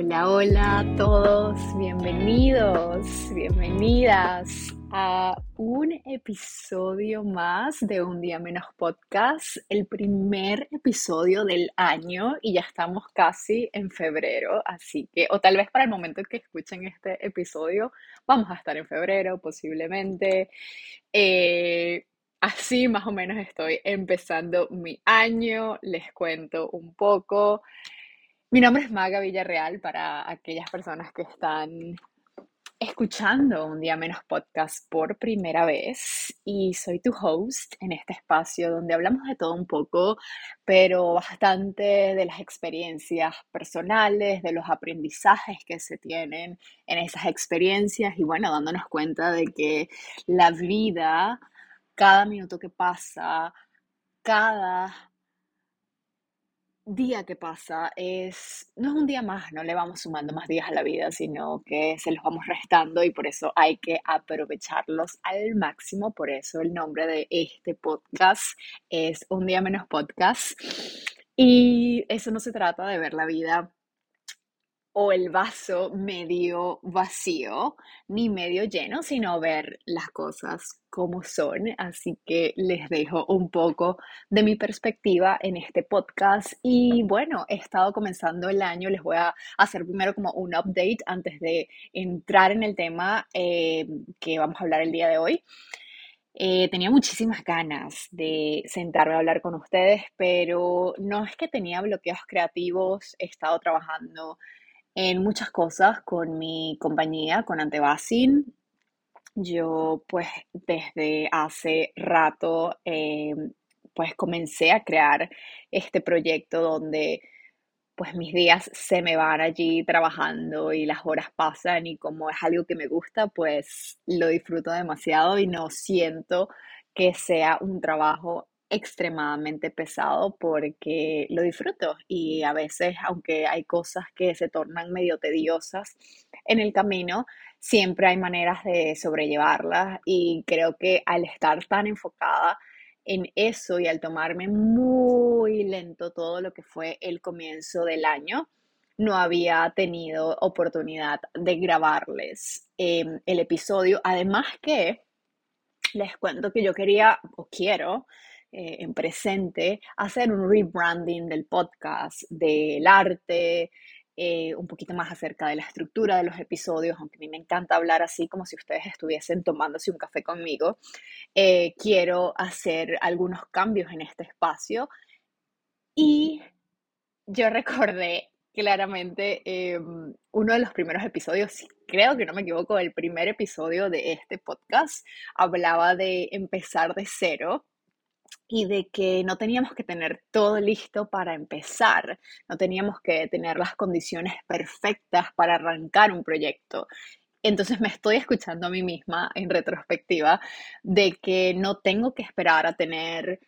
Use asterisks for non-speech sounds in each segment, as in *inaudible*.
Hola, hola a todos, bienvenidos, bienvenidas a un episodio más de Un Día Menos Podcast, el primer episodio del año y ya estamos casi en febrero, así que, o tal vez para el momento en que escuchen este episodio, vamos a estar en febrero posiblemente. Eh, así más o menos estoy empezando mi año, les cuento un poco. Mi nombre es Maga Villarreal para aquellas personas que están escuchando un día menos podcast por primera vez y soy tu host en este espacio donde hablamos de todo un poco, pero bastante de las experiencias personales, de los aprendizajes que se tienen en esas experiencias y bueno, dándonos cuenta de que la vida, cada minuto que pasa, cada día que pasa es, no es un día más, no le vamos sumando más días a la vida, sino que se los vamos restando y por eso hay que aprovecharlos al máximo. Por eso el nombre de este podcast es Un día menos podcast. Y eso no se trata de ver la vida o el vaso medio vacío ni medio lleno, sino ver las cosas como son. Así que les dejo un poco de mi perspectiva en este podcast. Y bueno, he estado comenzando el año, les voy a hacer primero como un update antes de entrar en el tema eh, que vamos a hablar el día de hoy. Eh, tenía muchísimas ganas de sentarme a hablar con ustedes, pero no es que tenía bloqueos creativos, he estado trabajando en muchas cosas con mi compañía, con Antebasin. Yo pues desde hace rato eh, pues comencé a crear este proyecto donde pues mis días se me van allí trabajando y las horas pasan y como es algo que me gusta pues lo disfruto demasiado y no siento que sea un trabajo extremadamente pesado porque lo disfruto y a veces, aunque hay cosas que se tornan medio tediosas en el camino, siempre hay maneras de sobrellevarlas y creo que al estar tan enfocada en eso y al tomarme muy lento todo lo que fue el comienzo del año, no había tenido oportunidad de grabarles em, el episodio. Además que les cuento que yo quería o quiero eh, en presente, hacer un rebranding del podcast, del arte, eh, un poquito más acerca de la estructura de los episodios, aunque a mí me encanta hablar así como si ustedes estuviesen tomándose un café conmigo. Eh, quiero hacer algunos cambios en este espacio y yo recordé claramente em, uno de los primeros episodios, creo que no me equivoco, el primer episodio de este podcast hablaba de empezar de cero y de que no teníamos que tener todo listo para empezar, no teníamos que tener las condiciones perfectas para arrancar un proyecto. Entonces me estoy escuchando a mí misma en retrospectiva de que no tengo que esperar a tener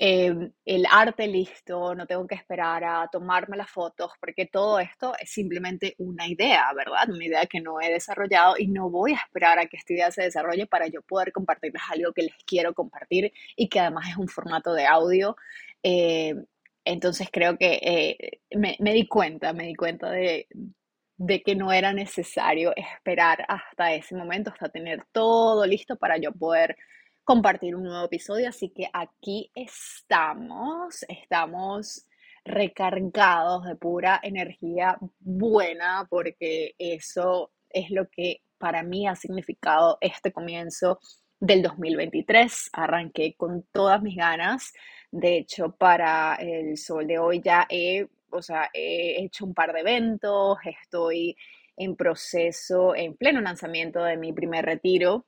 Em, el arte listo, no tengo que esperar a tomarme las fotos, porque todo esto es simplemente una idea, ¿verdad? Una idea que no he desarrollado y no voy a esperar a que esta idea se desarrolle para yo poder compartirles algo que les quiero compartir y que además es un formato de audio. Eh, entonces creo que eh, me, me, di cuenta, me di cuenta de, de que no era necesario esperar hasta ese momento, hasta tener todo listo para yo poder compartir un nuevo episodio, así que aquí estamos, estamos recargados de pura energía buena, porque eso es lo que para mí ha significado este comienzo del 2023. Arranqué con todas mis ganas. De hecho, para el sol de hoy ya he, o sea, he hecho un par de eventos, estoy en proceso, en pleno lanzamiento de mi primer retiro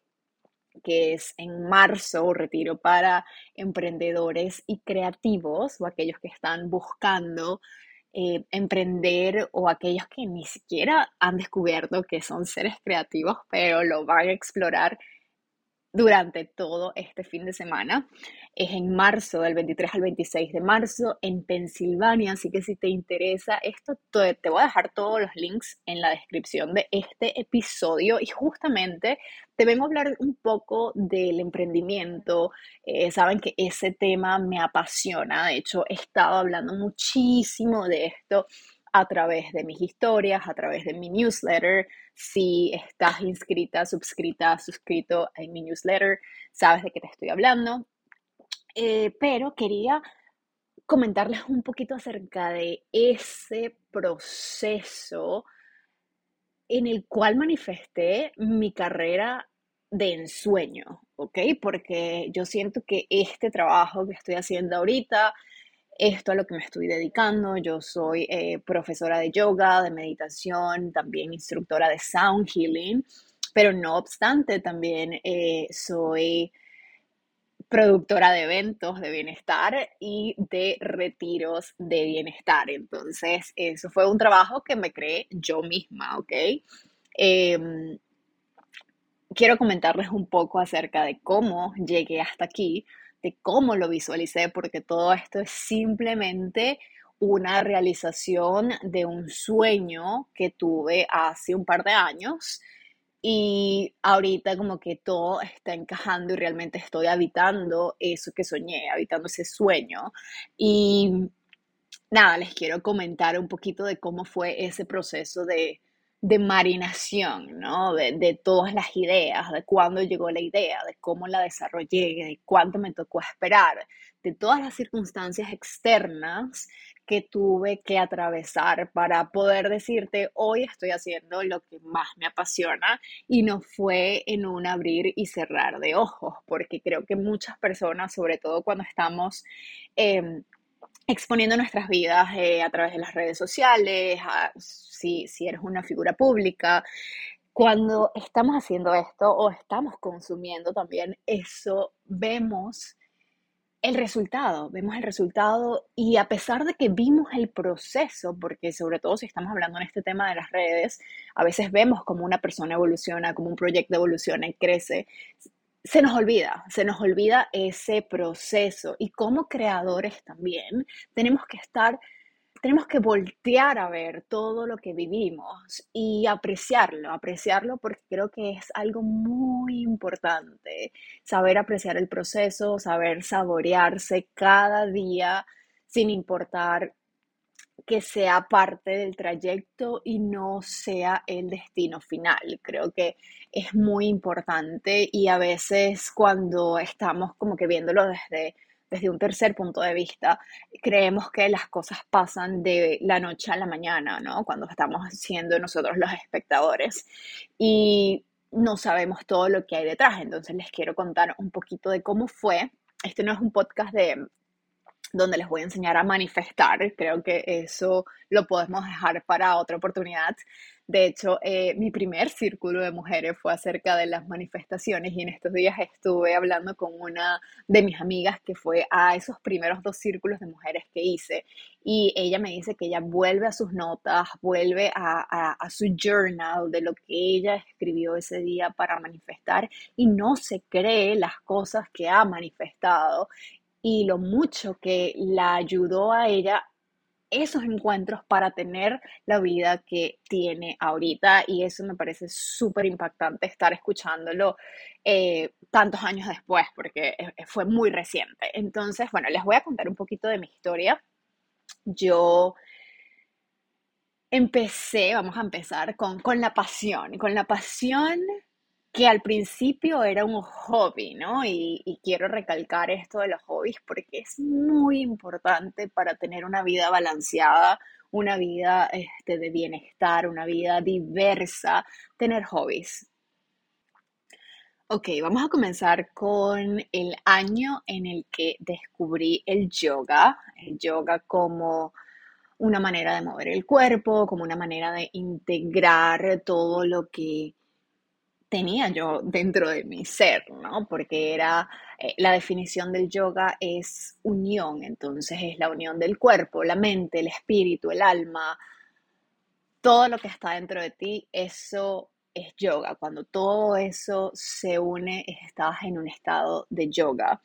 que es en marzo, retiro para emprendedores y creativos o aquellos que están buscando eh, emprender o aquellos que ni siquiera han descubierto que son seres creativos, pero lo van a explorar durante todo este fin de semana. Es en marzo, del 23 al 26 de marzo, en Pensilvania. Así que si te interesa esto, te voy a dejar todos los links en la descripción de este episodio. Y justamente te vengo a hablar un poco del emprendimiento. Eh, saben que ese tema me apasiona. De hecho, he estado hablando muchísimo de esto a través de mis historias, a través de mi newsletter. Si estás inscrita, suscrita, suscrito en mi newsletter, sabes de qué te estoy hablando. Eh, pero quería comentarles un poquito acerca de ese proceso en el cual manifesté mi carrera de ensueño, ¿ok? Porque yo siento que este trabajo que estoy haciendo ahorita, esto a lo que me estoy dedicando, yo soy eh, profesora de yoga, de meditación, también instructora de sound healing, pero no obstante, también eh, soy productora de eventos de bienestar y de retiros de bienestar. Entonces, eso fue un trabajo que me creé yo misma, ¿ok? Em, quiero comentarles un poco acerca de cómo llegué hasta aquí, de cómo lo visualicé, porque todo esto es simplemente una realización de un sueño que tuve hace un par de años y ahorita como que todo está encajando y realmente estoy habitando eso que soñé, habitando ese sueño. Y nada, les quiero comentar un poquito de cómo fue ese proceso de, de marinación, ¿no? De, todas las ideas, de cuándo llegó la idea, de cómo la desarrollé, de cuánto me tocó esperar, de todas las circunstancias externas que tuve que atravesar para poder decirte, hoy estoy haciendo lo que más me apasiona y no fue en un abrir y cerrar de ojos, porque creo que muchas personas, sobre todo cuando estamos... Em, exponiendo nuestras vidas eh, a través de las redes sociales, si, si eres una figura pública, cuando estamos haciendo esto o estamos consumiendo también eso, vemos el resultado, vemos el resultado y a pesar de que vimos el proceso, porque sobre todo si estamos hablando en este tema de las redes, a veces vemos como una persona evoluciona, como un proyecto evoluciona y crece, se nos olvida, se nos olvida ese proceso. Y como creadores también tenemos que estar tenemos que voltear a ver todo lo que vivimos y apreciarlo, apreciarlo porque creo que es algo muy importante, saber apreciar el proceso, saber saborearse cada día sin importar que sea parte del trayecto y no sea el destino final. Creo que es muy importante y a veces cuando estamos como que viéndolo desde desde un tercer punto de vista, creemos que las cosas pasan de la noche a la mañana, ¿no? Cuando estamos siendo nosotros los espectadores y no sabemos todo lo que hay detrás. Entonces les quiero contar un poquito de cómo fue. Este no es un podcast de donde les voy a enseñar a manifestar. Creo que eso lo podemos dejar para otra oportunidad. De hecho, eh, mi primer círculo de mujeres fue acerca de las manifestaciones y en estos días estuve hablando con una de mis amigas que fue a esos primeros dos círculos de mujeres que hice y ella me dice que ella vuelve a sus notas, vuelve a, a su journal de lo que ella escribió ese día para manifestar y no se cree las cosas que ha manifestado y lo mucho que la ayudó a ella esos encuentros para tener la vida que tiene ahorita y eso me parece súper impactante estar escuchándolo eh, tantos años después porque fue muy reciente. Entonces, bueno, les voy a contar un poquito de mi historia. Yo empecé, vamos a empezar con, con la pasión, con la pasión que al principio era un hobby, ¿no? Y, quiero recalcar esto de los hobbies porque es muy importante para tener una vida balanceada, una vida este, de bienestar, una vida diversa, tener hobbies. Ok, vamos a comenzar con el año en el que descubrí el yoga, el yoga como una manera de mover el cuerpo, como una manera de integrar todo lo que tenía yo dentro de mi ser, ¿no? Porque era, eh, la definición del yoga es unión, entonces es la unión del cuerpo, la mente, el espíritu, el alma, todo lo que está dentro de ti, eso es yoga. Cuando todo eso se une, estás en un estado de yoga.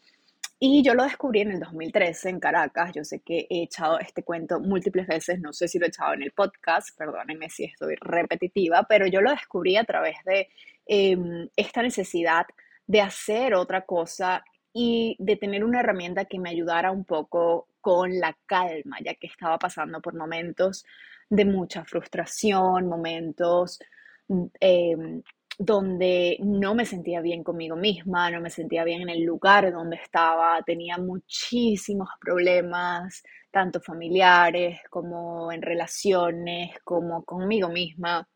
Y yo lo descubrí en el 2013 en Caracas. Yo sé que he echado este cuento múltiples veces, no sé si lo he echado en el podcast, perdónenme si estoy repetitiva, pero yo lo descubrí a través de Em, esta necesidad de hacer otra cosa y de tener una herramienta que me ayudara un poco con la calma, ya que estaba pasando por momentos de mucha frustración, momentos mm, em, donde no me sentía bien conmigo misma, no me sentía bien en el lugar donde estaba, tenía muchísimos problemas, tanto familiares como en relaciones, como conmigo misma.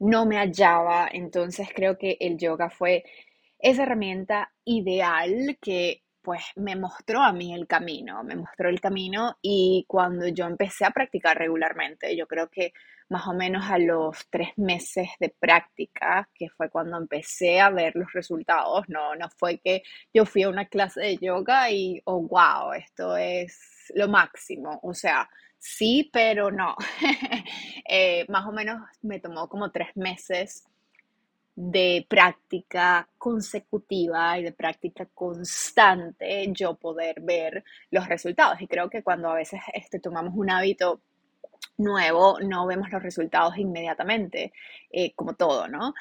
No me hallaba, entonces creo que el yoga fue esa herramienta ideal que pues me mostró a mí el camino, me mostró el camino y cuando yo empecé a practicar regularmente, yo creo que más o menos a los tres meses de práctica, que fue cuando empecé a ver los resultados, no, no fue que yo fui a una clase de yoga y, oh, wow, esto es lo máximo, o sea, sí, pero no. *laughs* Eh, más o menos me tomó como tres meses de práctica consecutiva y de práctica constante yo poder ver los resultados. Y creo que cuando a veces este, tomamos un hábito nuevo, no vemos los resultados inmediatamente, eh, como todo, ¿no?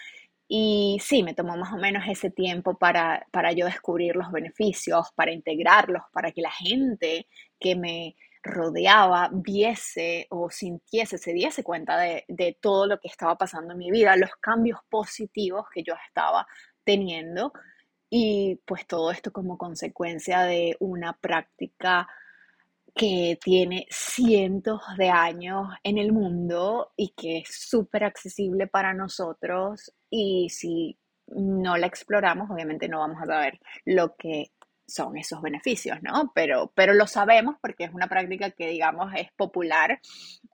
Y sí, me tomó más o menos ese tiempo para, para yo descubrir los beneficios, para integrarlos, para que la gente que me rodeaba viese o sintiese, se diese cuenta de, de, todo lo que estaba pasando en mi vida, los cambios positivos que yo estaba teniendo y pues todo esto como consecuencia de una práctica que tiene cientos de años en el mundo y que es súper accesible para nosotros y si no la exploramos obviamente no vamos a saber lo que son esos beneficios, ¿no? Pero, pero lo sabemos porque es una práctica que, digamos, es popular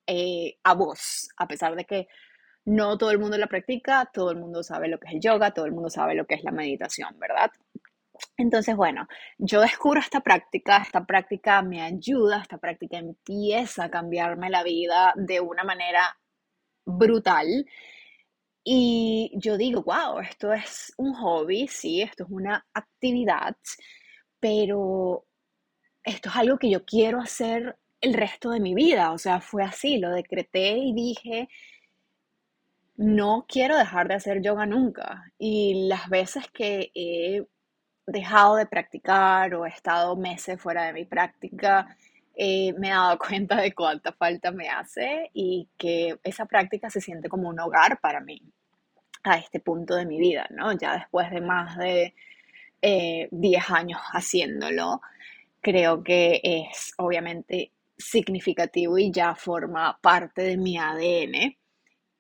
eh, a voz, a pesar de que no todo el mundo la practica, todo el mundo sabe lo que es el yoga, todo el mundo sabe lo que es la meditación, ¿verdad? Entonces, bueno, yo descubro esta práctica, esta práctica me ayuda, esta práctica empieza a cambiarme la vida de una manera brutal. Y yo digo, wow, esto es un hobby, sí, esto es una actividad pero esto es algo que yo quiero hacer el resto de mi vida. O sea, fue así, lo decreté y dije, no quiero dejar de hacer yoga nunca. Y las veces que he dejado de practicar o he estado meses fuera de mi práctica, eh, me he dado *laughs* cuenta de cuánta falta me hace y que esa práctica se siente como un hogar para mí a este punto de mi vida, ¿no? Ya después de más de 10 eh, años haciéndolo, creo que es obviamente significativo y ya forma parte de mi ADN.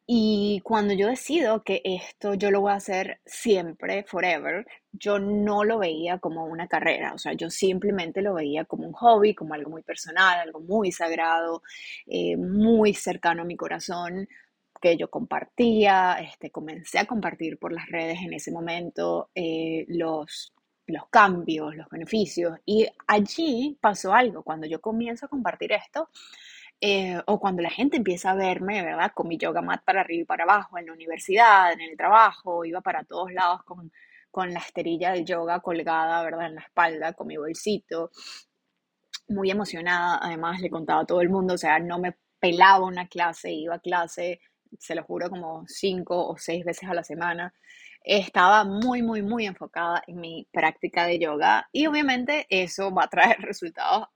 Y cuando yo decido que esto yo lo voy a hacer siempre, forever, yo no lo veía como una carrera, o sea, yo simplemente lo veía como un hobby, como algo muy personal, algo muy sagrado, eh, muy cercano a mi corazón, que yo compartía, este, comencé a compartir por las redes en ese momento eh, los, los cambios, los beneficios. Y allí pasó algo, cuando yo comienzo a compartir esto, eh, o cuando la gente empieza a verme, ¿verdad? Con mi yoga mat para arriba y para abajo, en la universidad, en el trabajo, iba para todos lados con, con la esterilla del yoga colgada, ¿verdad? En la espalda, con mi bolsito. Muy emocionada, además le contaba a todo el mundo, o sea, no me pelaba una clase, iba a clase se lo juro, como cinco o seis veces a la semana. Estaba muy, muy, muy enfocada en mi práctica de yoga y obviamente eso va a traer *laughs* resultados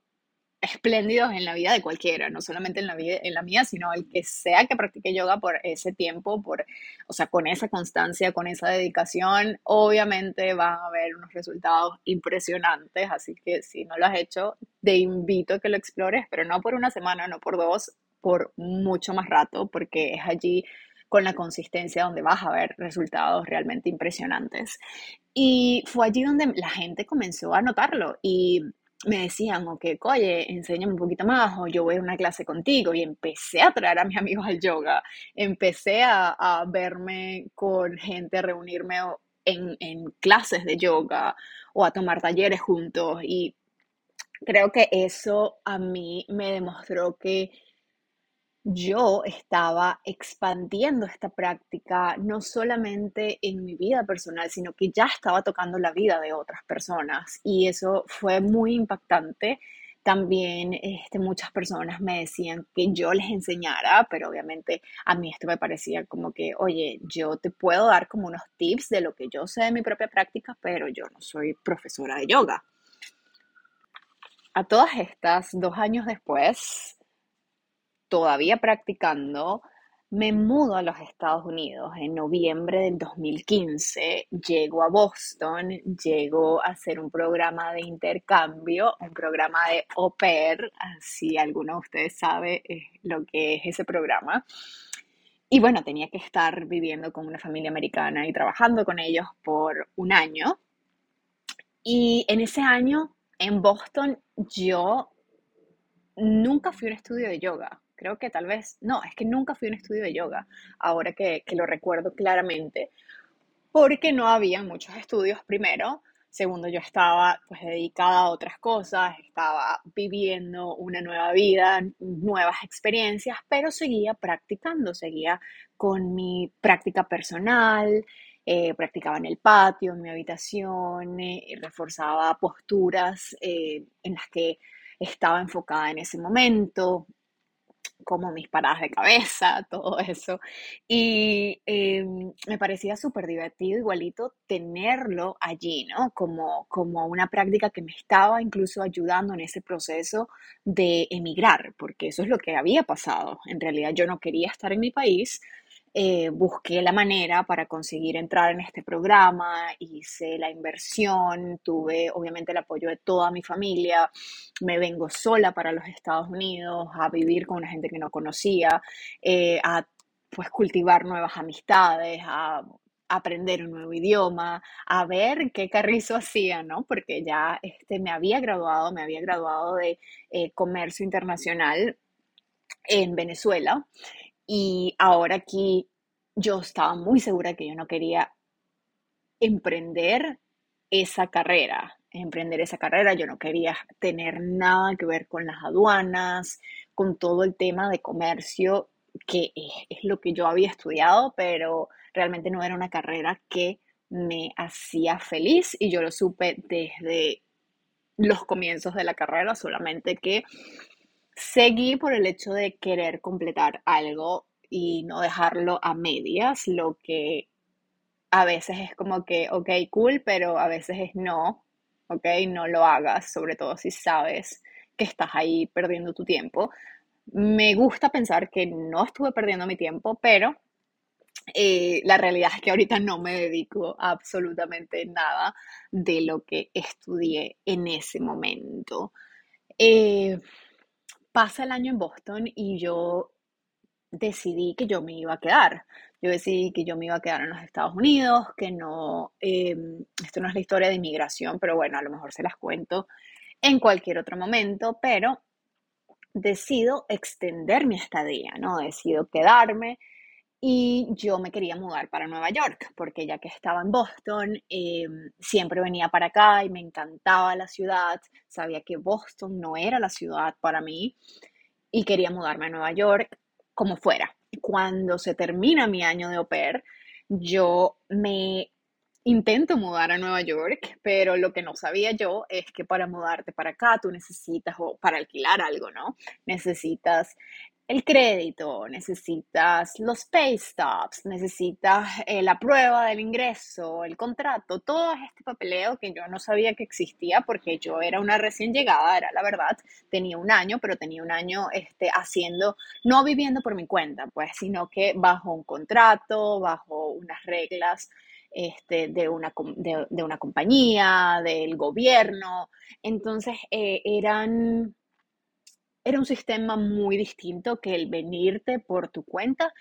espléndidos en la vida de cualquiera, no solamente en la vida, en la mía, sino el que sea que practique yoga por ese tiempo, por, o sea, con esa constancia, con esa dedicación, obviamente va a haber unos resultados impresionantes, así que si no lo has hecho, te invito a que lo explores, pero no por una semana, no por dos, por mucho más rato, porque es allí con la consistencia donde vas a ver resultados realmente impresionantes. Y fue allí donde la gente comenzó a notarlo y me decían, ok, oye, enséñame un poquito más, o yo voy a una clase contigo, y empecé a traer a mis amigos al yoga, empecé a, a verme con gente, a reunirme en, en, clases de yoga o a tomar talleres juntos, y creo que eso a mí me demostró que yo estaba expandiendo esta práctica no solamente en mi vida personal, sino que ya estaba tocando la vida de otras personas y eso fue muy impactante. También este, muchas personas me decían que yo les enseñara, pero obviamente a mí esto me parecía como que, oye, yo te puedo dar como unos tips de lo que yo sé de mi propia práctica, pero yo no soy profesora de yoga. A todas estas, dos años después, todavía practicando, me mudo a los Estados Unidos en noviembre del 2015, llego a Boston, llego a hacer un programa de intercambio, un programa de au pair, si alguno de ustedes sabe lo que es ese programa. Y bueno, tenía que estar viviendo con una familia americana y trabajando con ellos por un año. Y en ese año, en Boston, yo nunca fui a un estudio de yoga creo que tal vez, no, es que nunca fui a un estudio de yoga, ahora que, que lo recuerdo claramente, porque no había muchos estudios primero. Segundo, yo estaba pues dedicada a otras cosas, estaba viviendo una nueva vida, nuevas experiencias, pero seguía practicando, seguía con mi práctica personal, eh, practicaba en el patio, en mi habitación, eh, reforzaba posturas eh, en las que estaba enfocada en ese momento, como mis paradas de cabeza, todo eso. Y em, me parecía súper divertido igualito tenerlo allí, ¿no? Como, como una práctica que me estaba incluso ayudando en ese proceso de emigrar, porque eso es lo que había pasado. En realidad yo no quería estar en mi país, eh, busqué la manera para conseguir entrar en este programa, hice la inversión, tuve obviamente el apoyo de toda mi familia, me vengo sola para los Estados Unidos a vivir con una gente que no conocía, eh, a pues cultivar nuevas amistades, a aprender un nuevo idioma, a ver qué carrizo hacía, ¿no? Porque ya este, me había graduado, me había graduado de eh, comercio internacional en Venezuela y ahora aquí yo estaba muy segura que yo no quería emprender esa carrera, emprender esa carrera, yo no quería tener nada que ver con las aduanas, con todo el tema de comercio, que es, lo que yo había estudiado, pero realmente no era una carrera que me hacía feliz y yo lo supe desde los comienzos de la carrera, solamente que seguí por el hecho de querer completar algo y no dejarlo a medias, lo que a veces es como que, ok, cool, pero a veces es no, ok, no lo hagas, sobre todo si sabes que estás ahí perdiendo tu tiempo. Me gusta pensar que no estuve perdiendo mi tiempo, pero eh, la realidad es que ahorita no me dedico absolutamente nada de lo que estudié en ese momento. Eh, pasa el año en Boston y yo decidí que yo me iba a quedar. Yo decidí que yo me iba a quedar en los Estados Unidos, que no, em, esto no es la historia de inmigración, pero bueno, a lo mejor se las cuento en cualquier otro momento, pero decido extender mi estadía, ¿no? Decido quedarme y yo me quería mudar para Nueva York, porque ya que estaba en Boston, em, siempre venía para acá y me encantaba la ciudad, sabía que Boston no era la ciudad para mí y quería mudarme a Nueva York como fuera. Cuando se termina mi año de au pair, yo me intento mudar a Nueva York, pero lo que no sabía yo es que para mudarte para acá tú necesitas, o para alquilar algo, ¿no? Necesitas el crédito, necesitas los pay stops, necesitas eh, la prueba del ingreso, el contrato, todo este papeleo que yo no sabía que existía porque yo era una recién llegada, era la verdad, tenía un año, pero tenía un año este, haciendo, no viviendo por mi cuenta, pues, sino que bajo un contrato, bajo unas reglas este, de, una, de, una compañía, del gobierno. Entonces, eh, eran era un sistema muy distinto que el venirte por tu cuenta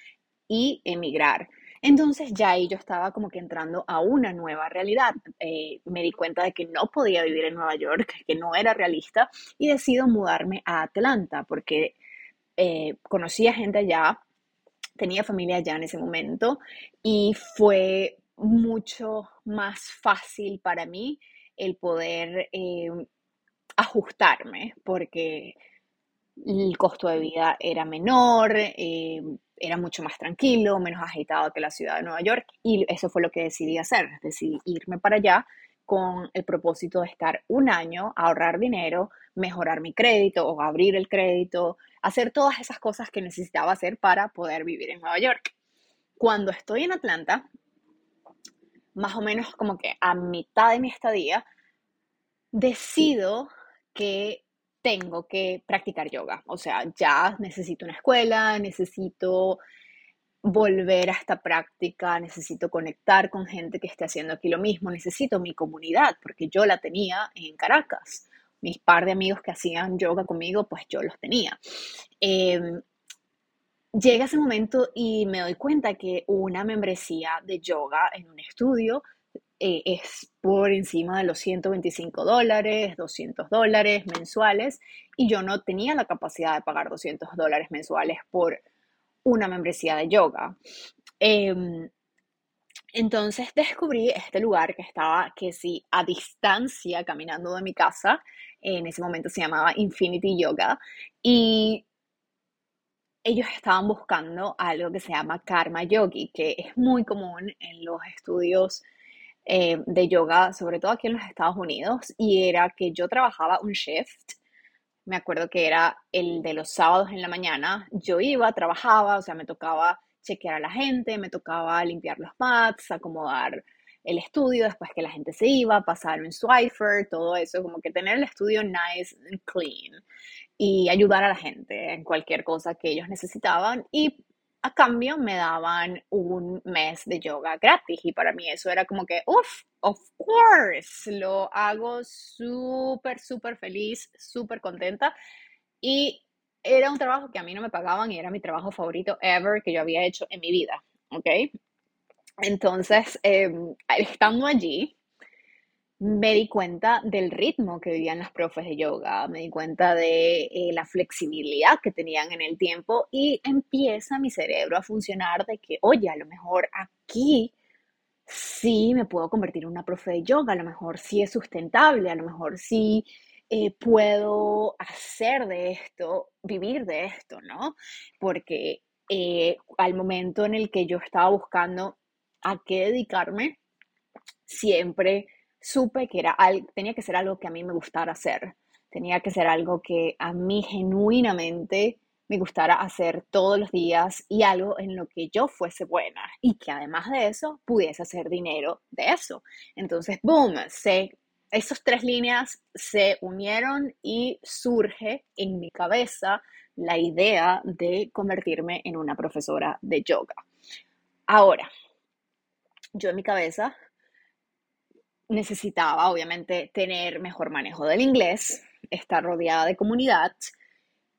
y emigrar. Entonces ya ahí yo estaba como que entrando a una nueva realidad. Eh, me di cuenta de que no podía vivir en Nueva York, *laughs* que no era realista y decido mudarme a Atlanta porque eh, conocía gente allá, tenía familia allá en ese momento y fue mucho más fácil para mí el poder eh, ajustarme porque el costo de vida era menor, eh, era mucho más tranquilo, menos agitado que la ciudad de Nueva York y eso fue lo que decidí hacer, decidí irme para allá con el propósito de estar un año, ahorrar dinero, mejorar mi crédito o abrir el crédito, hacer todas esas cosas que necesitaba hacer para poder vivir en Nueva York. Cuando estoy en Atlanta, más o menos como que a mitad de mi estadía, decido que tengo que practicar yoga. O sea, ya necesito una escuela, necesito volver a esta práctica, necesito conectar con gente que esté haciendo aquí lo mismo, necesito mi comunidad, porque yo la tenía en Caracas. Mis par de amigos que hacían yoga conmigo, pues yo los tenía. Em, llega ese momento y me doy cuenta que una membresía de yoga en un estudio eh, es por encima de los 125 dólares, 200 dólares mensuales y yo no tenía la capacidad de pagar 200 dólares mensuales por una membresía de yoga. Em, entonces descubrí este lugar que estaba, que sí, a distancia, caminando de mi casa. En ese momento se llamaba Infinity Yoga. Y ellos estaban buscando algo que se llama Karma Yogi, que es muy común en los estudios eh, de yoga, sobre todo aquí en los Estados Unidos. Y era que yo trabajaba un shift me acuerdo que era el de los sábados en la mañana, yo iba, trabajaba, o sea, me tocaba chequear a la gente, me tocaba limpiar los mats, acomodar el estudio después que la gente se iba, pasar un swiper, todo eso, como que tener el estudio nice and clean y ayudar a la gente en cualquier cosa que ellos necesitaban y a cambio me daban un mes de yoga gratis y para mí eso era como que, uff, of course, lo hago súper, súper feliz, súper contenta y era un trabajo que a mí no me pagaban y era mi trabajo favorito ever que yo había hecho en mi vida, ¿ok? Entonces, em, estando allí, me di cuenta del ritmo que vivían las profes de yoga, me di cuenta de eh, la flexibilidad que tenían en el tiempo y empieza mi cerebro a funcionar de que, oye, a lo mejor aquí sí me puedo convertir en una profe de yoga, a lo mejor sí es sustentable, a lo mejor sí eh, puedo hacer de esto, vivir de esto, ¿no? Porque eh, al momento en el que yo estaba buscando a qué dedicarme, siempre supe que era, tenía que ser algo que a mí me gustara hacer, tenía que ser algo que a mí genuinamente me gustara hacer todos los días y algo en lo que yo fuese buena y que además de eso pudiese hacer dinero de eso. Entonces, boom, se, esas tres líneas se unieron y surge en mi cabeza la idea de convertirme en una profesora de yoga. Ahora, yo en mi cabeza necesitaba obviamente tener mejor manejo del inglés, estar rodeada de comunidad,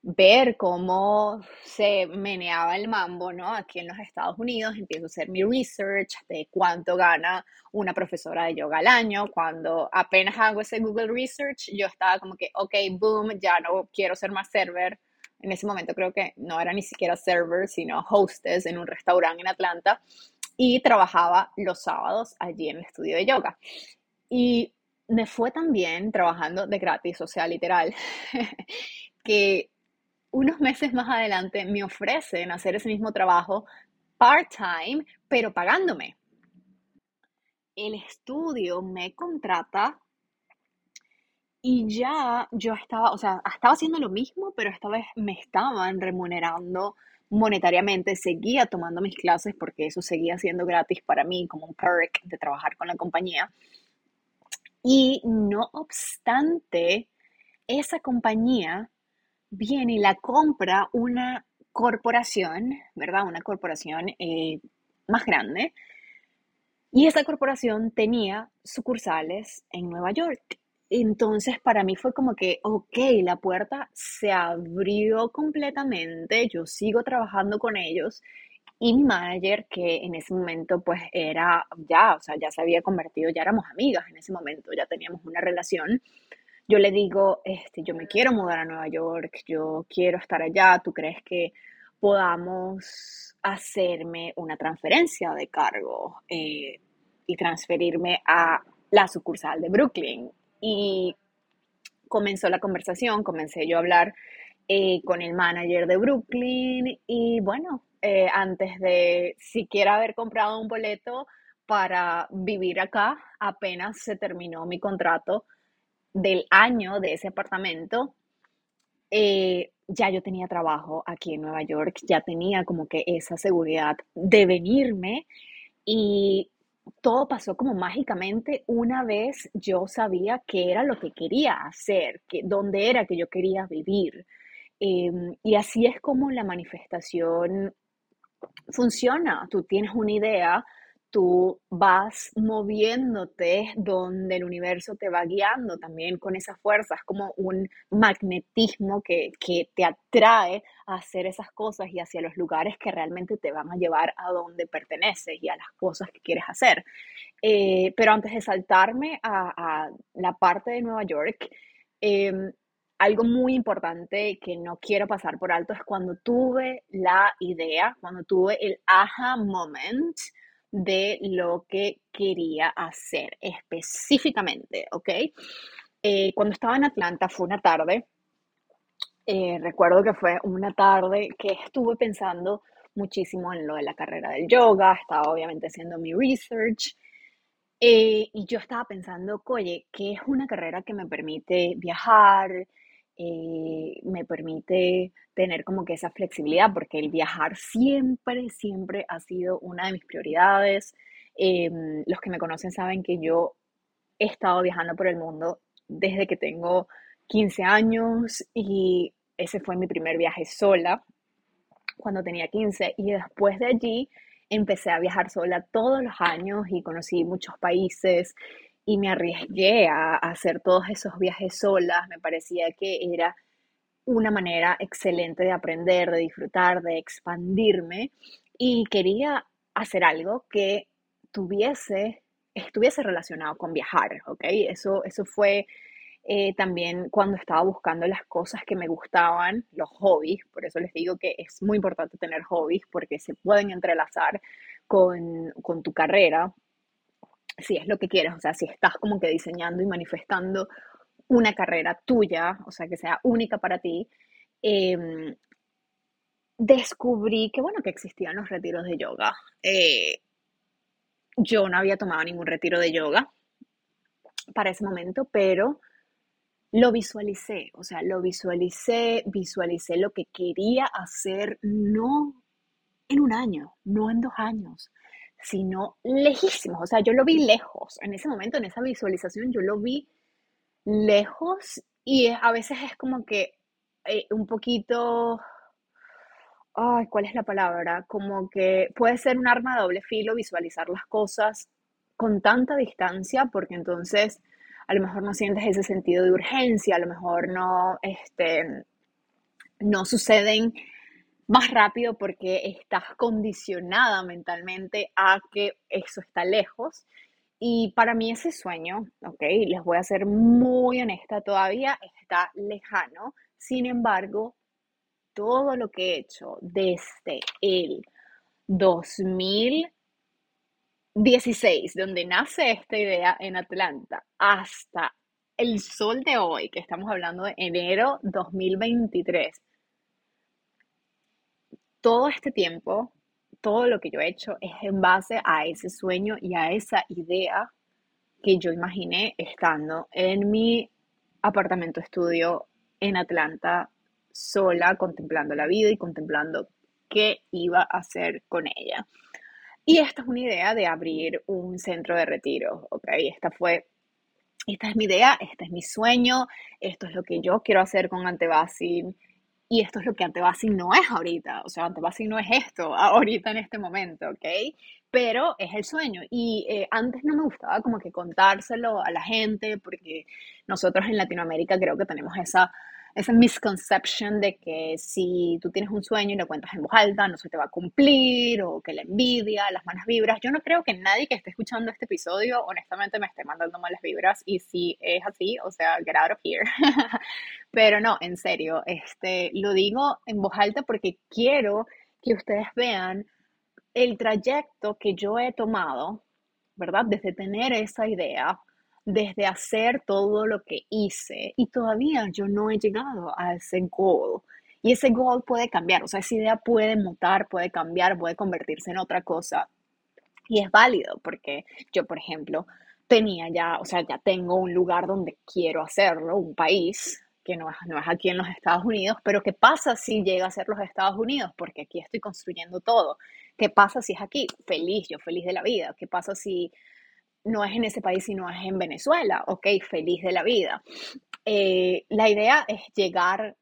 ver cómo se meneaba el mambo, ¿no? Aquí en los Estados Unidos empiezo a hacer mi research de cuánto gana una profesora de yoga al año. Cuando apenas hago ese Google Research, yo estaba como que, ok, boom, ya no quiero ser más server. En ese momento creo que no era ni siquiera server, sino hostess en un restaurante en Atlanta. Y trabajaba los sábados allí en el estudio de yoga. Y me fue tan bien trabajando de gratis, o sea, literal, *laughs* que unos meses más adelante me ofrecen hacer ese mismo trabajo part-time, pero pagándome. El estudio me contrata y ya yo estaba, o sea, estaba haciendo lo mismo, pero esta vez me estaban remunerando monetariamente, seguía tomando mis clases porque eso seguía siendo gratis para mí como un perk de trabajar con la compañía. Y no obstante, esa compañía viene y la compra una corporación, ¿verdad? Una corporación eh, más grande. Y esa corporación tenía sucursales en Nueva York. Entonces para mí fue como que, ok, la puerta se abrió completamente, yo sigo trabajando con ellos y mi manager, que en ese momento pues era ya, o sea, ya se había convertido, ya éramos amigas en ese momento, ya teníamos una relación. Yo le digo, este, yo me quiero mudar a Nueva York, yo quiero estar allá, ¿tú crees que podamos hacerme una transferencia de cargo eh, y transferirme a la sucursal de Brooklyn? Y comenzó la conversación, comencé yo a hablar eh, con el manager de Brooklyn y bueno, eh, antes de siquiera haber comprado un boleto para vivir acá, apenas se terminó mi contrato del año de ese apartamento, eh, ya yo tenía trabajo aquí en Nueva York, ya tenía como que esa seguridad de venirme y todo pasó como mágicamente una vez yo sabía qué era lo que quería hacer, que, dónde era que yo quería vivir. Em, y así es como la manifestación funciona. Tú tienes una idea, tú vas moviéndote donde el universo te va guiando también con esa fuerza. Es como un magnetismo que, que, te atrae a hacer esas cosas y hacia los lugares que realmente te van a llevar a donde perteneces y a las cosas que quieres hacer. Eh, pero antes de saltarme a, a, la parte de Nueva York, eh, algo muy importante que no quiero pasar por alto es cuando tuve la idea, cuando tuve el aha moment de lo que quería hacer específicamente, ¿ok? Eh, cuando estaba en Atlanta fue una tarde, eh, recuerdo que fue una tarde que estuve pensando muchísimo en lo de la carrera del yoga, estaba obviamente haciendo mi research eh, y yo estaba pensando, oye, ¿qué es una carrera que me permite viajar? Me permite tener como que esa flexibilidad, porque el viajar siempre, siempre ha sido una de mis prioridades. Em, los que me conocen saben que yo he estado viajando por el mundo desde que tengo 15 años y ese fue mi primer viaje sola cuando tenía 15 y después de allí empecé a viajar sola todos los años y conocí muchos países y me arriesgué a, hacer todos esos viajes solas. Me parecía que era una manera excelente de aprender, de disfrutar, de expandirme y quería hacer algo que tuviese, estuviese relacionado con viajar, ¿ok? Eso, eso fue eh, también cuando estaba buscando las cosas que me gustaban, los hobbies, por eso les digo que es muy importante tener hobbies porque se pueden entrelazar con, con tu carrera, si es lo que quieres, o sea, si estás como que diseñando y manifestando una carrera tuya, o sea, que sea única para ti, em, descubrí que, bueno, que existían los retiros de yoga. Eh, yo no había tomado ningún retiro de yoga para ese momento, pero lo visualicé, o sea, lo visualicé, visualicé lo que quería hacer, no en un año, no en dos años, sino lejísimos, o sea, yo lo vi lejos, en ese momento, en esa visualización, yo lo vi lejos y a veces es como que eh, un poquito, ay, ¿cuál es la palabra? Como que puede ser un arma de doble filo visualizar las cosas con tanta distancia porque entonces a lo mejor no sientes ese sentido de urgencia, a lo mejor no, este, no suceden más rápido porque estás condicionada mentalmente a que eso está lejos y para mí ese sueño, ok, les voy a ser muy honesta, todavía está lejano. Sin embargo, todo lo que he hecho desde el 2016, donde nace esta idea en Atlanta, hasta el sol de hoy, que estamos hablando de enero 2023, todo este tiempo todo lo que yo he hecho es en base a ese sueño y a esa idea que yo imaginé estando en mi apartamento estudio en Atlanta, sola, contemplando la vida y contemplando qué iba a hacer con ella. Y esta es una idea de abrir un centro de retiro, ¿ok? Esta fue, esta es mi idea, este es mi sueño, esto es lo que yo quiero hacer con Antebasin y esto es lo que Antebasin no es ahorita, o sea, Antebasin no es esto *laughs* ahorita en este momento, ¿ok? Pero es el sueño. Y eh, antes no me gustaba como que contárselo a la gente, porque nosotros en Latinoamérica creo que tenemos esa esa misconception de que si tú tienes un sueño y lo cuentas en voz alta, no se te va a cumplir, o que la envidia, las malas vibras. Yo no creo que nadie que esté escuchando este episodio, honestamente, me esté mandando malas vibras, y si es así, o sea, get out of here. *laughs* Pero no, en serio, este, lo digo en voz alta porque quiero que ustedes vean el trayecto que yo he tomado, ¿verdad? Desde tener esa idea desde hacer todo lo que hice y todavía yo no he llegado a ese goal. Y ese goal puede cambiar, o sea, esa idea puede mutar, puede cambiar, puede convertirse en otra cosa. Y es válido porque yo, por ejemplo, tenía ya, o sea, ya tengo un lugar donde quiero hacerlo, un país que no es, no es aquí en los Estados Unidos, pero ¿qué pasa si llega a ser los Estados Unidos? Porque aquí estoy construyendo todo. ¿Qué pasa si es aquí? Feliz, yo feliz de la vida. ¿Qué pasa si no es en ese país, sino es en Venezuela? Ok, feliz de la vida. Eh, la idea es llegar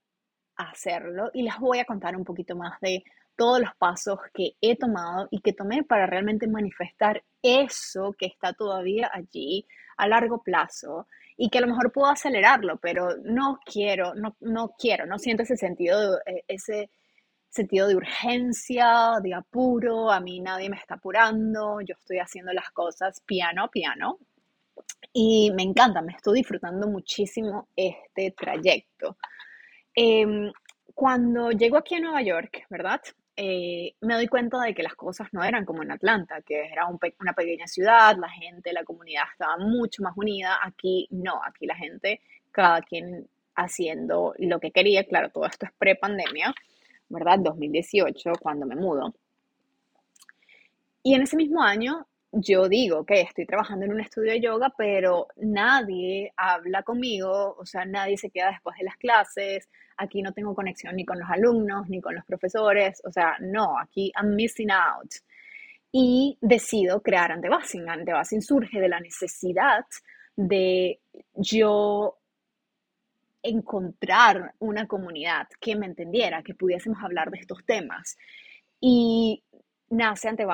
a hacerlo y les voy a contar un poquito más de todos los pasos que he tomado y que tomé para realmente manifestar eso que está todavía allí a largo plazo y que a lo mejor puedo acelerarlo, pero no quiero, no, no quiero, no siento ese sentido, eh, ese sentido de urgencia, de apuro, a mí nadie me está apurando, yo estoy haciendo las cosas piano a piano y me encanta, me estoy disfrutando muchísimo este trayecto. Em, cuando llego aquí a Nueva York, ¿verdad? Eh, me doy cuenta de que las cosas no eran como en Atlanta, que era una pequeña ciudad, la gente, la comunidad estaba mucho más unida. Aquí no, aquí la gente, cada quien haciendo lo que quería. Claro, todo esto es pre-pandemia, ¿verdad? 2018, cuando me mudo. Y en ese mismo año yo digo que estoy trabajando en un estudio de yoga, pero nadie habla conmigo, o sea, nadie se queda después de las clases, aquí no tengo conexión ni con los alumnos, ni con los profesores, o sea, no, aquí I'm missing out. Y decido crear Antebasing. Antebasing surge de la necesidad de yo encontrar una comunidad que me entendiera, que pudiésemos hablar de estos temas. Y nace ante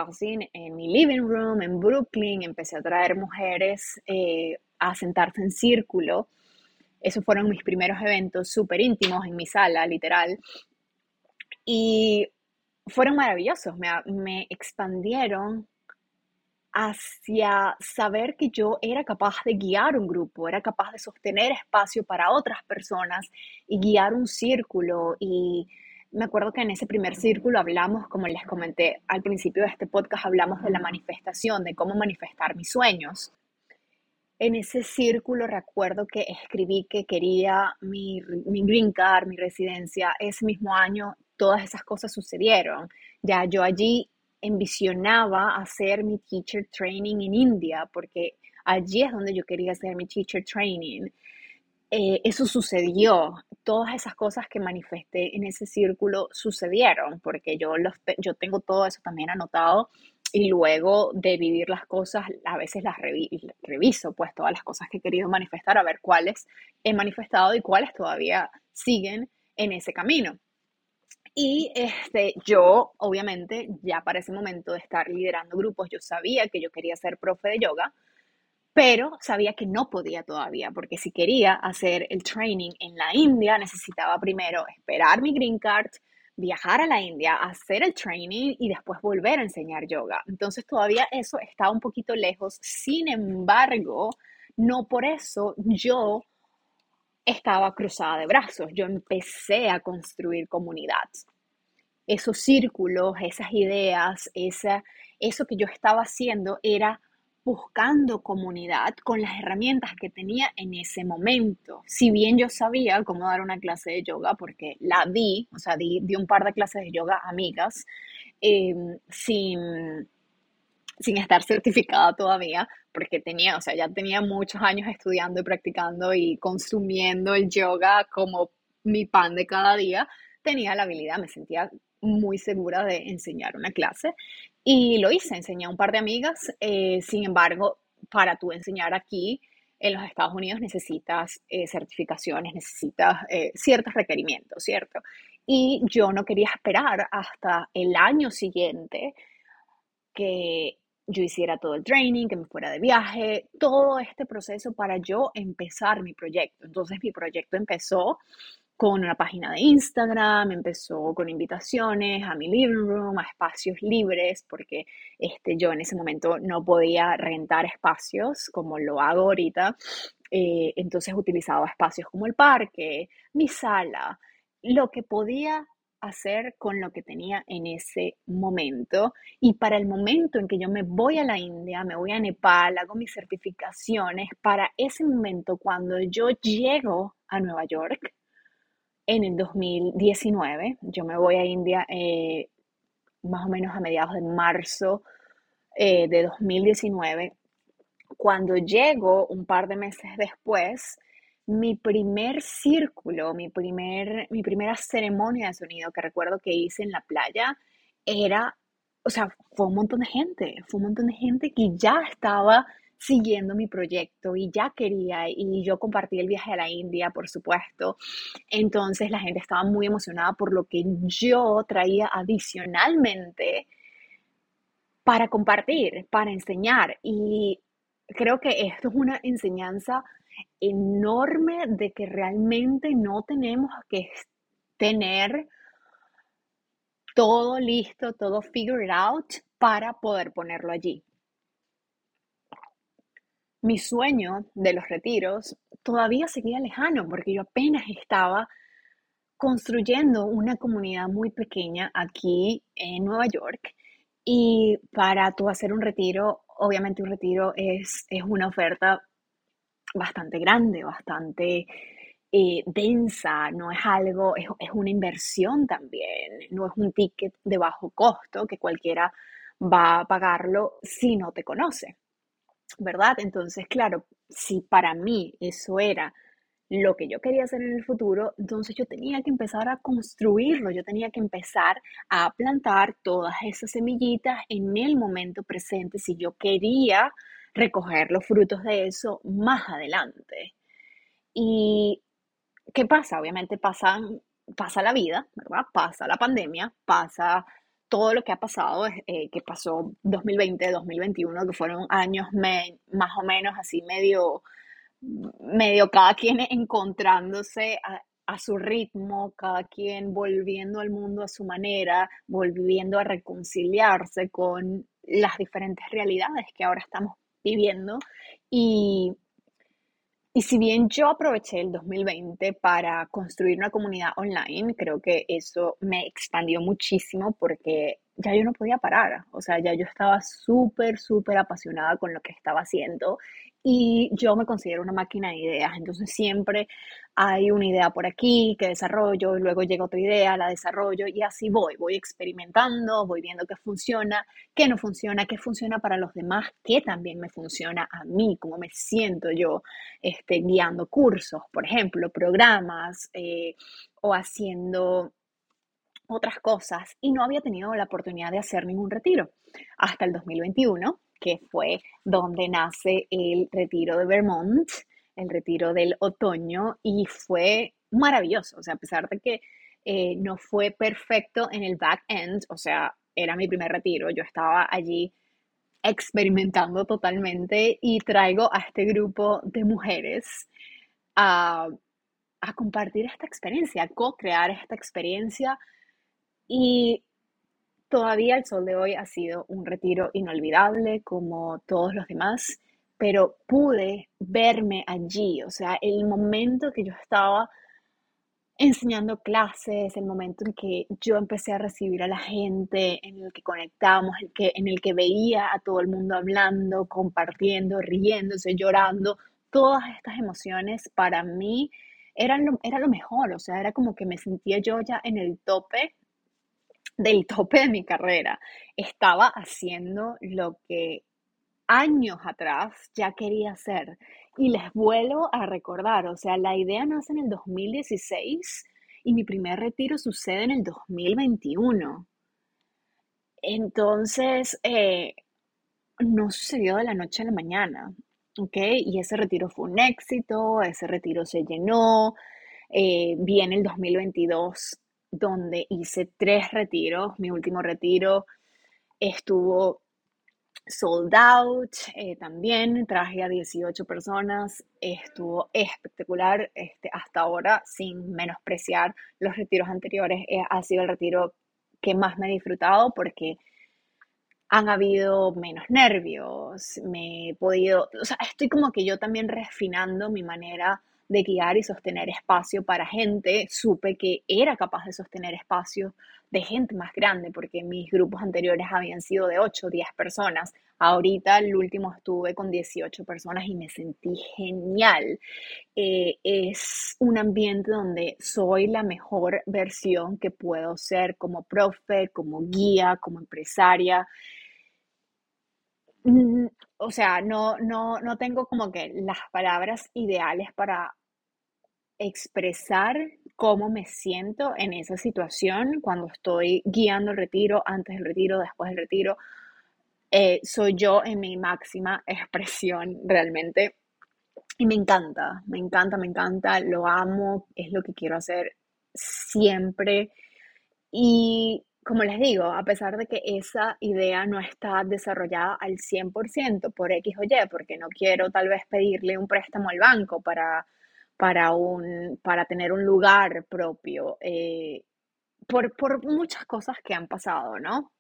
en mi living room en Brooklyn, empecé a traer mujeres eh, a sentarse en círculo. Esos fueron mis primeros eventos súper íntimos en mi sala, literal. Y fueron maravillosos, me, me expandieron hacia saber que yo era capaz de guiar un grupo, era capaz de sostener espacio para otras personas y guiar un círculo y me acuerdo que en ese primer círculo hablamos, como les comenté al principio de este podcast, hablamos de la manifestación, de cómo manifestar mis sueños. En ese círculo recuerdo que escribí que quería mi, mi green card, mi residencia. Ese mismo año todas esas cosas sucedieron. Ya yo allí envisionaba hacer mi teacher training en India, porque allí es donde yo quería hacer mi teacher training. Eh, eso sucedió. Todas esas cosas que manifesté en ese círculo sucedieron, porque yo, los, yo tengo todo eso también anotado y luego de vivir las cosas, a veces las reviso, pues todas las cosas que he querido manifestar, a ver cuáles he manifestado y cuáles todavía siguen en ese camino. Y este, yo, obviamente, ya para ese momento de estar liderando grupos, yo sabía que yo quería ser profe de yoga, pero sabía que no podía todavía, porque si quería hacer el training en la India, necesitaba primero esperar mi green card, viajar a la India, hacer el training y después volver a enseñar yoga. Entonces todavía eso está un poquito lejos. Sin embargo, no por eso yo estaba cruzada de brazos. Yo empecé a construir comunidad. Esos círculos, esas ideas, esa, eso que yo estaba haciendo era buscando comunidad con las herramientas que tenía en ese momento. Si bien yo sabía cómo dar una clase de yoga, porque la di, o sea, di, un par de clases de yoga amigas, em, sin, sin estar certificada todavía, porque tenía, o sea, ya tenía muchos años estudiando y practicando y consumiendo el yoga como mi pan de cada día, tenía la habilidad, me sentía muy segura de enseñar una clase y lo hice, enseñé a un par de amigas. Eh, sin embargo, para tú enseñar aquí en los Estados Unidos necesitas eh, certificaciones, necesitas eh, ciertos requerimientos, ¿cierto? Y yo no quería esperar hasta el año siguiente que yo hiciera todo el training, que me fuera de viaje, todo este proceso para yo empezar mi proyecto. Entonces mi proyecto empezó con una página de Instagram, empezó con invitaciones a mi living room, a espacios libres, porque este, yo en ese momento no podía rentar espacios como lo hago ahorita. Eh, entonces utilizaba espacios como el parque, mi sala, lo que podía hacer con lo que tenía en ese momento. Y para el momento en que yo me voy a la India, me voy a Nepal, hago mis certificaciones, para ese momento cuando yo llego a Nueva York, en el 2019. Yo me voy a India eh, más o menos a mediados de marzo eh, de 2019. Cuando llego un par de meses después, mi primer círculo, mi, primer, mi primera ceremonia de sonido que recuerdo que hice en la playa era o sea, fue un montón de gente, fue un montón de gente que ya estaba siguiendo mi proyecto y ya quería, y yo compartí el viaje a la India, por supuesto. Entonces la gente estaba muy emocionada por lo que yo traía adicionalmente para compartir, para enseñar. Y creo que esto es una enseñanza enorme de que realmente no tenemos que tener todo listo, todo figured out para poder ponerlo allí. Mi sueño de los retiros todavía seguía lejano porque yo apenas estaba construyendo una comunidad muy pequeña aquí en Nueva York y para tú hacer un retiro, obviamente un retiro es, es una oferta bastante grande, bastante eh, densa, no es algo, es, es, una inversión también, no es un ticket de bajo costo que cualquiera va a pagarlo si no te conoce, ¿verdad? Entonces, claro, si para mí eso era lo que yo quería hacer en el futuro, entonces yo tenía que empezar a construirlo, yo tenía que empezar a plantar todas esas semillitas en el momento presente si yo quería recoger los frutos de eso más adelante. Y ¿qué pasa? Obviamente pasa la vida. Pasa la pandemia, pasa todo lo que ha pasado, eh, que pasó 2020, 2021, que fueron años más o menos así medio medio cada quien encontrándose a, su ritmo, cada quien volviendo al mundo a su manera, volviendo a reconciliarse con las diferentes realidades que ahora estamos viviendo. Y, y si bien yo aproveché el 2020 para construir una comunidad online, creo que eso me expandió muchísimo porque ya yo no podía parar, o sea, ya yo estaba súper, súper apasionada con lo que estaba haciendo y yo me considero una máquina de ideas, entonces siempre hay una idea por aquí que desarrollo, y luego llega otra idea, la desarrollo y así voy, voy experimentando, voy viendo qué funciona, qué no funciona, qué funciona para los demás, qué también me funciona a mí, cómo me siento yo este, guiando cursos, por ejemplo, programas eh, o haciendo otras cosas y no había tenido la oportunidad de hacer ningún retiro hasta el 2021 que fue donde nace el retiro de Vermont, el retiro del otoño, y fue maravilloso. O sea, a pesar de que eh, no fue perfecto en el back end, o sea, era mi primer retiro, yo estaba allí experimentando totalmente y traigo a este grupo de mujeres a, a compartir esta experiencia, a co-crear esta experiencia y Todavía el sol de hoy ha sido un retiro inolvidable como todos los demás, pero pude verme allí, o sea, el momento que yo estaba enseñando clases, el momento en que yo empecé a recibir a la gente, en el que conectábamos, el que, en el que veía a todo el mundo hablando, compartiendo, riéndose, llorando, todas estas emociones para mí lo, era lo mejor, o sea, era como que me sentía yo ya en el tope del tope de mi carrera. Estaba haciendo lo que años atrás ya quería hacer. Y les vuelvo a recordar, o sea, la idea nace en el 2016 y mi primer retiro sucede en el 2021. Entonces, eh, no sucedió de la noche a la mañana, ¿ok? Y ese retiro fue un éxito, ese retiro se llenó. Eh, viene el 2022 donde hice tres retiros. Mi último retiro estuvo sold out eh, también, traje a 18 personas, estuvo espectacular este, hasta ahora, sin menospreciar los retiros anteriores, eh, ha sido el retiro que más me he disfrutado porque han habido menos nervios, me he podido, o sea, estoy como que yo también refinando mi manera de guiar y sostener espacio para gente, supe que era capaz de sostener espacio de gente más grande, porque mis grupos anteriores habían sido de 8 o 10 personas. Ahorita el último estuve con 18 personas y me sentí genial. Eh, es un ambiente donde soy la mejor versión que puedo ser como profe, como guía, como empresaria. Mm, o sea, no, no, no tengo como que las palabras ideales para expresar cómo me siento en esa situación cuando estoy guiando el retiro, antes del retiro, después del retiro. Eh, soy yo en mi máxima *laughs* expresión realmente. Y me encanta, me encanta, me encanta, lo amo, es lo que quiero hacer siempre. Y como les digo, a pesar de que esa idea no está desarrollada al 100% por X o Y, porque no quiero tal vez pedirle un préstamo al banco para, para, un, para tener un lugar propio, eh, por, por muchas cosas que han pasado, ¿no?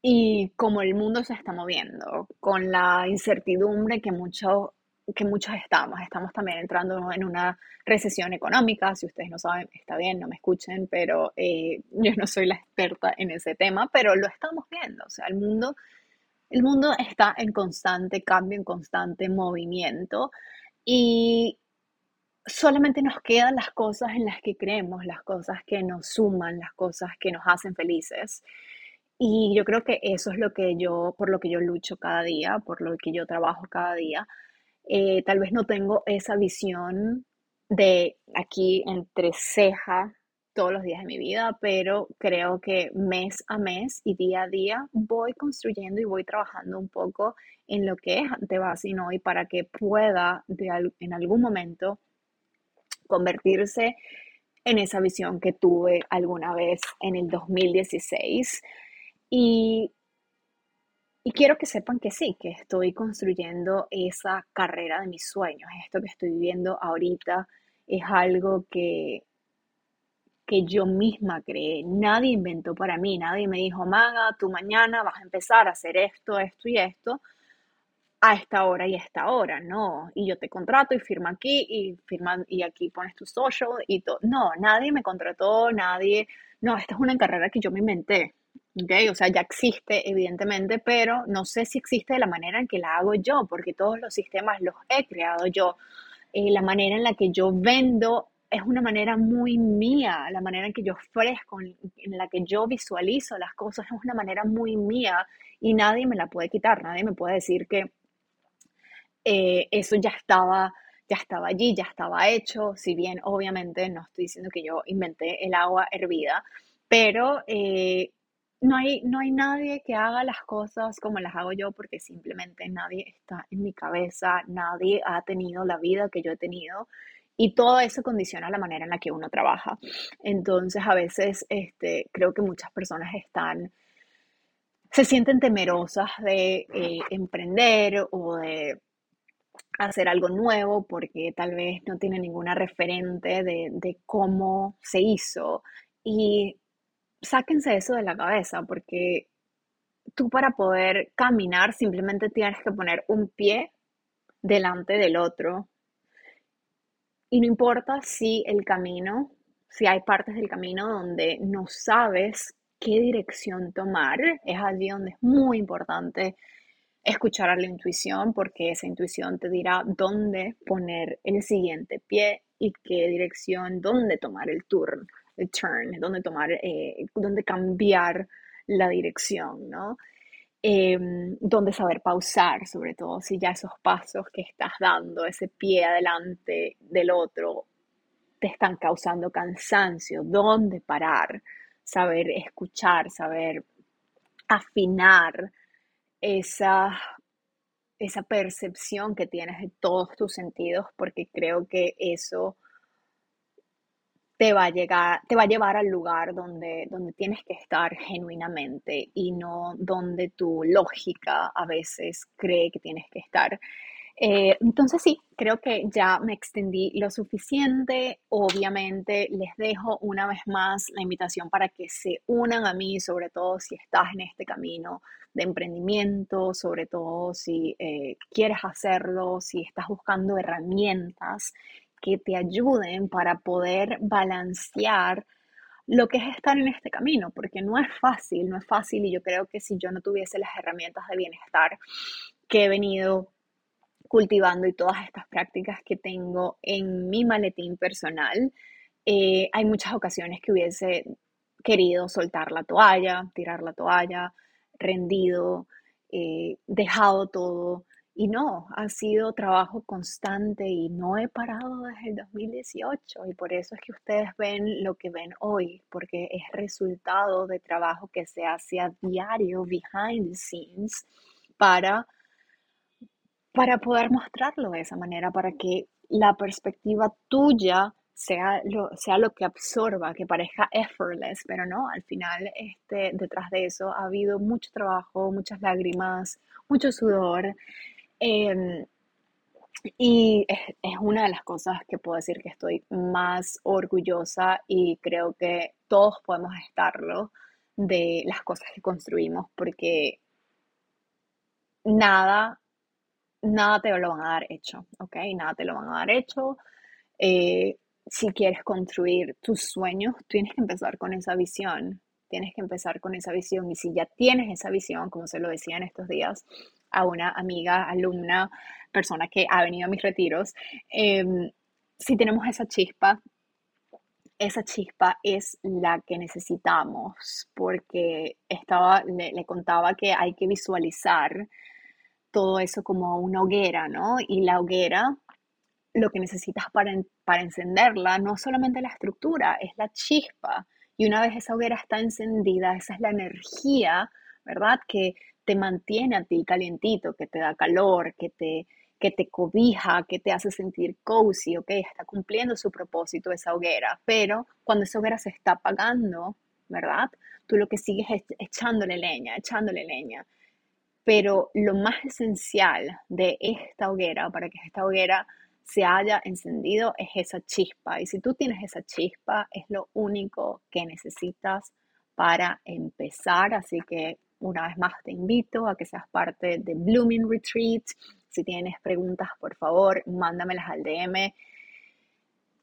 Y como el mundo se está moviendo, con la incertidumbre que muchos que muchos estamos. Estamos también entrando en una recesión económica. Si ustedes no saben, está bien, no me escuchen, pero eh, yo no soy la experta en ese tema, pero lo estamos viendo. O sea, el mundo, el mundo está en constante cambio, en constante movimiento y solamente nos quedan las cosas en las que creemos, las cosas que nos suman, las cosas que nos hacen felices. Y yo creo que eso es lo que yo, por lo que yo lucho cada día, por lo que yo trabajo cada día eh, tal vez no tengo esa visión de aquí entre ceja todos los días de mi vida, pero creo que mes a mes y día a día voy construyendo y voy trabajando un poco en lo que es Antebasi y para que pueda en algún momento convertirse en esa visión que tuve alguna vez en el 2016. Y y quiero que sepan que sí, que estoy construyendo esa carrera de mis sueños. Esto que estoy viviendo ahorita es algo que, que yo misma creé. Nadie inventó para mí, nadie me dijo, Maga, tú mañana vas a empezar a hacer esto, esto y esto a esta hora y a esta hora, no. Y yo te contrato y firma aquí y firma y aquí pones tu social y todo. No, nadie me contrató, nadie. No, esta es una carrera que yo me inventé. ¿Okay? O sea, ya existe, evidentemente, pero no sé si existe de la manera en que la hago yo, porque todos los sistemas los he creado yo. Eh, la manera en la que yo vendo es una manera muy mía, la manera en que yo ofrezco, en la que yo visualizo las cosas es una manera muy mía y nadie me la puede quitar, nadie me puede decir que eh, eso ya estaba, ya estaba allí, ya estaba hecho, si bien obviamente no estoy diciendo que yo inventé el agua hervida, pero eh, no hay, no hay nadie que haga las cosas como las hago yo porque simplemente nadie está en mi cabeza, nadie ha tenido la vida que yo he tenido y todo eso condiciona la manera en la que uno trabaja. Entonces a veces este, creo que muchas personas están, se sienten temerosas de eh, emprender o de hacer algo nuevo porque tal vez no tienen ninguna referente de, de cómo se hizo. Y sáquense eso de la cabeza, porque tú para poder caminar simplemente tienes que poner un pie delante del otro. Y no importa si el camino, si hay partes del camino donde no sabes qué dirección tomar, es allí donde es muy importante escuchar a la intuición, porque esa intuición te dirá dónde poner el siguiente pie y qué dirección, dónde tomar el turno turn, donde tomar, eh, donde cambiar la dirección, ¿no? Em, donde saber pausar, sobre todo si ya esos pasos que estás dando, ese pie adelante del otro, te están causando cansancio, dónde parar, saber escuchar, saber afinar esa, esa percepción que tienes de todos tus sentidos, porque creo que eso te va a llegar, te va a llevar al lugar donde, donde tienes que estar genuinamente y no donde tu lógica a veces cree que tienes que estar. Eh, entonces sí, creo que ya me extendí lo suficiente. Obviamente les dejo una vez más la invitación para que se unan a mí, sobre todo si estás en este camino de emprendimiento, sobre todo si eh, quieres hacerlo, si estás buscando herramientas que te ayuden para poder balancear lo que es estar en este camino, porque no es fácil, no es fácil y yo creo que si yo no tuviese las herramientas de bienestar que he venido cultivando y todas estas prácticas que tengo en mi maletín personal, eh, hay muchas ocasiones que hubiese querido soltar la toalla, tirar la toalla, rendido, eh, dejado todo y no, ha sido trabajo constante y no he parado desde el 2018 y por eso es que ustedes ven lo que ven hoy, porque es resultado de trabajo que se hace a diario, behind the scenes, para, para poder mostrarlo de esa manera, para que la perspectiva tuya sea lo, sea lo que absorba, que parezca effortless, pero no, al final este, detrás de eso ha habido mucho trabajo, muchas lágrimas, mucho sudor. Em, y es, es, una de las cosas que puedo decir que estoy más orgullosa y creo que todos podemos estarlo de las cosas que construimos porque nada, nada te lo van a dar hecho, ¿ok? Nada te lo van a dar hecho. Eh, si quieres construir tus sueños, tienes que empezar con esa visión, tienes que empezar con esa visión y si ya tienes esa visión, como se lo decía en estos días a una amiga, alumna, persona que ha venido a mis retiros, em, si tenemos esa chispa, esa chispa es la que necesitamos, porque estaba, le, le, contaba que hay que visualizar todo eso como una hoguera, ¿no? Y la hoguera lo que necesitas para, para encenderla no solamente la estructura, es la chispa. Y una vez esa hoguera está encendida, esa es la energía, ¿verdad? Que te mantiene a ti calientito, que te da calor, que te, que te cobija, que te hace sentir cozy, ¿ok? Está cumpliendo su propósito esa hoguera. Pero cuando esa hoguera se está apagando, ¿verdad? Tú lo que sigues es echándole leña, echándole leña. Pero lo más esencial de esta hoguera, para que esta hoguera se haya encendido es esa chispa. Y si tú tienes esa chispa, es lo único que necesitas para empezar. Así que una vez más te invito a que seas parte de Blooming Retreat. Si tienes preguntas, por favor, mándamelas al DM,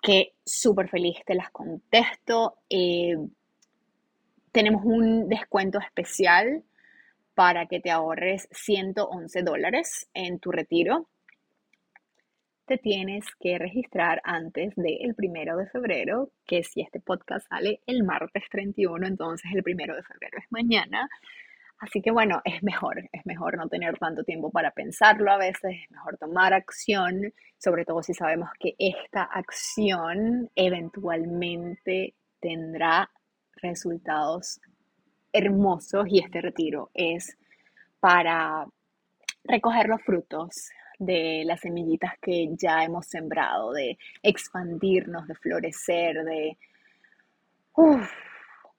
que súper feliz te las contesto. Eh, tenemos un descuento especial para que te ahorres 111 dólares en tu retiro te tienes que registrar antes del primero de febrero, que si este podcast sale el martes 31, entonces el primero de febrero es mañana. Así que bueno, es mejor, es mejor no tener tanto tiempo para pensarlo a veces, es mejor tomar acción, sobre todo si sabemos que esta acción eventualmente tendrá resultados hermosos y este retiro es para recoger los frutos de las semillitas que ya hemos sembrado, de expandirnos, de florecer, de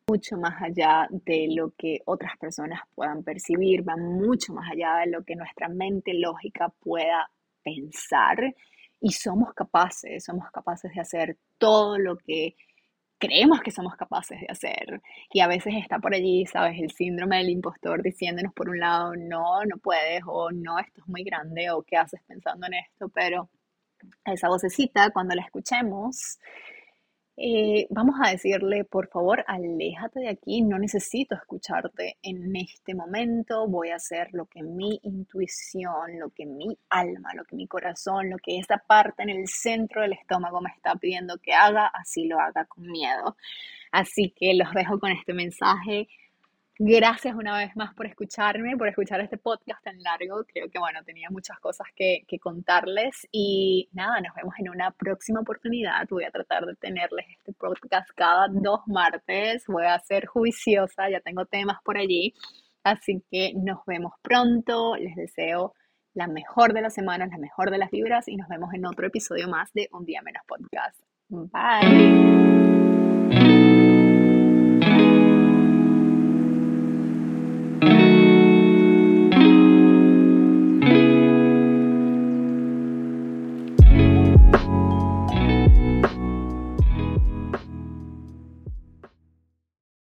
mucho más allá de lo que otras personas puedan percibir, va mucho más allá de lo que nuestra mente lógica pueda pensar y somos capaces, somos capaces de hacer todo lo que creemos que somos capaces de hacer. Y a veces está por allí, ¿sabes? El síndrome del impostor diciéndonos por un lado, no, no puedes, o no, esto es muy grande, o qué haces pensando en esto, pero esa vocecita, cuando la escuchemos, eh, vamos a decirle, por favor, aléjate de aquí, no necesito escucharte en este momento, voy a hacer lo que mi intuición, lo que mi alma, lo que mi corazón, lo que esa parte en el centro del estómago me está pidiendo que haga, así lo haga con miedo. Así que los dejo con este mensaje Gracias una vez más por escucharme, por escuchar este podcast tan largo. Creo que, bueno, tenía muchas cosas que, que, contarles y nada, nos vemos en una próxima oportunidad. Voy a tratar de tenerles este podcast cada dos martes. Voy a ser juiciosa, ya tengo temas por allí. Así que nos vemos pronto. Les deseo la mejor de las semanas, la mejor de las vibras y nos vemos en otro episodio más de Un Día Menos Podcast. Bye.